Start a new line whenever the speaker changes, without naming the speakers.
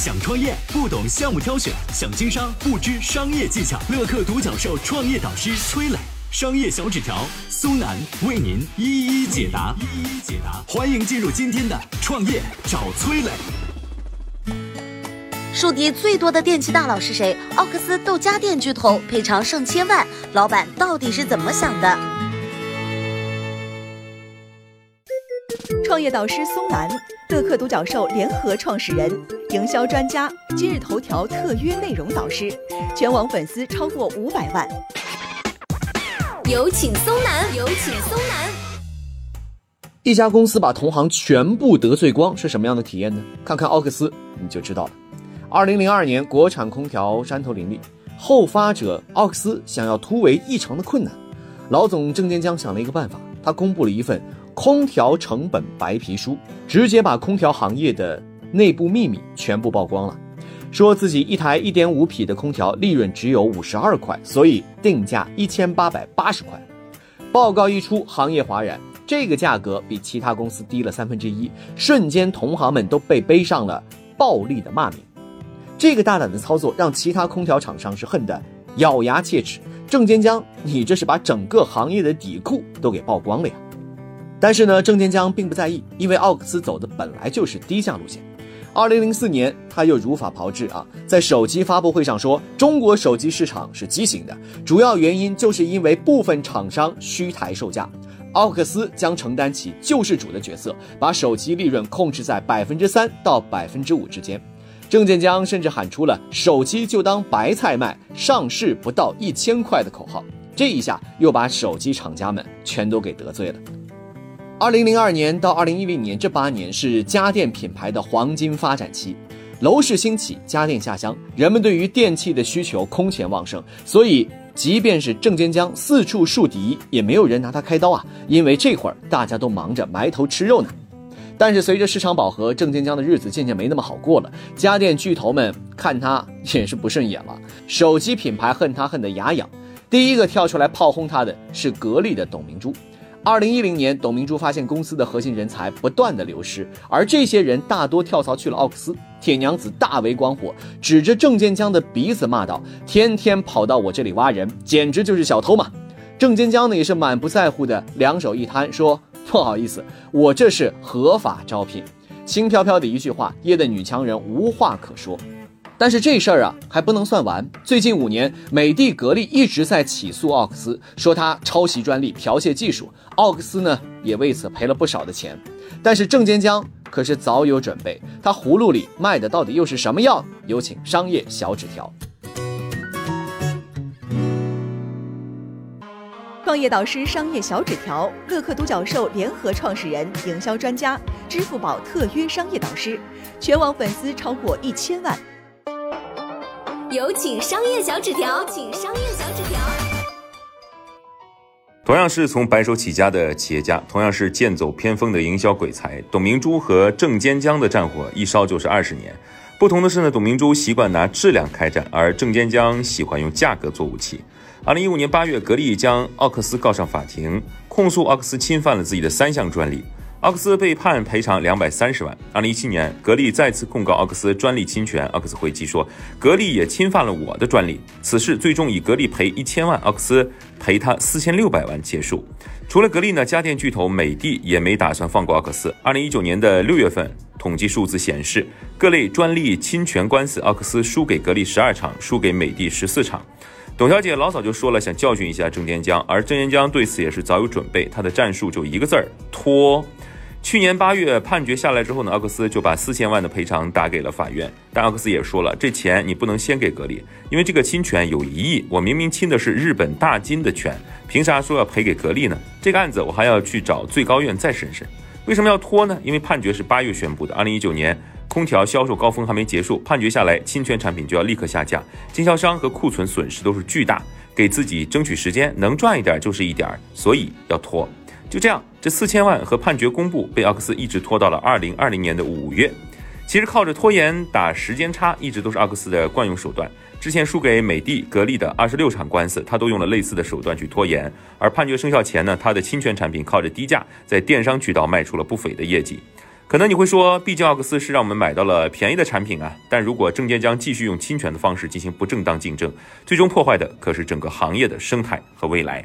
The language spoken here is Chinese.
想创业不懂项目挑选，想经商不知商业技巧。乐客独角兽创业导师崔磊，商业小纸条苏南为您一一解答。一一解答，欢迎进入今天的创业找崔磊。
树敌最多的电器大佬是谁？奥克斯斗家电巨头赔偿上千万，老板到底是怎么想的？
创业导师松南，乐客独角兽联合创始人，营销专家，今日头条特约内容导师，全网粉丝超过五百万。
有请松南，有请松南。
一家公司把同行全部得罪光是什么样的体验呢？看看奥克斯你就知道了。二零零二年，国产空调山头林立，后发者奥克斯想要突围异常的困难。老总郑建江想了一个办法，他公布了一份。空调成本白皮书直接把空调行业的内部秘密全部曝光了，说自己一台一点五匹的空调利润只有五十二块，所以定价一千八百八十块。报告一出，行业哗然，这个价格比其他公司低了三分之一，瞬间同行们都被背上了暴力的骂名。这个大胆的操作让其他空调厂商是恨得咬牙切齿。郑坚江，你这是把整个行业的底裤都给曝光了呀！但是呢，郑建江并不在意，因为奥克斯走的本来就是低价路线。二零零四年，他又如法炮制啊，在手机发布会上说，中国手机市场是畸形的，主要原因就是因为部分厂商虚抬售价，奥克斯将承担起救世主的角色，把手机利润控制在百分之三到百分之五之间。郑建江甚至喊出了“手机就当白菜卖，上市不到一千块”的口号，这一下又把手机厂家们全都给得罪了。二零零二年到二零一零年这八年是家电品牌的黄金发展期，楼市兴起，家电下乡，人们对于电器的需求空前旺盛，所以即便是郑坚江四处树敌，也没有人拿他开刀啊，因为这会儿大家都忙着埋头吃肉呢。但是随着市场饱和，郑坚江的日子渐渐没那么好过了，家电巨头们看他也是不顺眼了，手机品牌恨他恨得牙痒，第一个跳出来炮轰他的是格力的董明珠。二零一零年，董明珠发现公司的核心人才不断的流失，而这些人大多跳槽去了奥克斯。铁娘子大为光火，指着郑建江的鼻子骂道：“天天跑到我这里挖人，简直就是小偷嘛！”郑建江呢也是满不在乎的，两手一摊说：“不好意思，我这是合法招聘。”轻飘飘的一句话，噎得女强人无话可说。但是这事儿啊还不能算完。最近五年，美的、格力一直在起诉奥克斯，说他抄袭专利、剽窃技术。奥克斯呢也为此赔了不少的钱。但是郑坚江可是早有准备，他葫芦里卖的到底又是什么药？有请商业小纸条。
创业导师商业小纸条，乐客独角兽联合创始人、营销专家，支付宝特约商业导师，全网粉丝超过一千万。
有请商业小纸条，请商业小纸条。
同样是从白手起家的企业家，同样是剑走偏锋的营销鬼才，董明珠和郑坚江的战火一烧就是二十年。不同的是呢，董明珠习惯拿质量开战，而郑坚江喜欢用价格做武器。二零一五年八月，格力将奥克斯告上法庭，控诉奥克斯侵犯了自己的三项专利。奥克斯被判赔偿两百三十万。二零一七年，格力再次控告奥克斯专利侵权，奥克斯回击说，格力也侵犯了我的专利。此事最终以格力赔一千万，奥克斯赔他四千六百万结束。除了格力呢，家电巨头美的也没打算放过奥克斯。二零一九年的六月份，统计数字显示，各类专利侵权官司，奥克斯输给格力十二场，输给美的十四场。董小姐老早就说了，想教训一下郑建江，而郑建江对此也是早有准备，他的战术就一个字儿：拖。去年八月判决下来之后呢，奥克斯就把四千万的赔偿打给了法院。但奥克斯也说了，这钱你不能先给格力，因为这个侵权有疑义。我明明侵的是日本大金的权，凭啥说要赔给格力呢？这个案子我还要去找最高院再审审。为什么要拖呢？因为判决是八月宣布的，二零一九年空调销售高峰还没结束，判决下来，侵权产品就要立刻下架，经销商和库存损失都是巨大，给自己争取时间，能赚一点就是一点，所以要拖。就这样，这四千万和判决公布被奥克斯一直拖到了二零二零年的五月。其实靠着拖延打时间差，一直都是奥克斯的惯用手段。之前输给美的、格力的二十六场官司，他都用了类似的手段去拖延。而判决生效前呢，他的侵权产品靠着低价在电商渠道卖出了不菲的业绩。可能你会说，毕竟奥克斯是让我们买到了便宜的产品啊。但如果郑建江继续用侵权的方式进行不正当竞争，最终破坏的可是整个行业的生态和未来。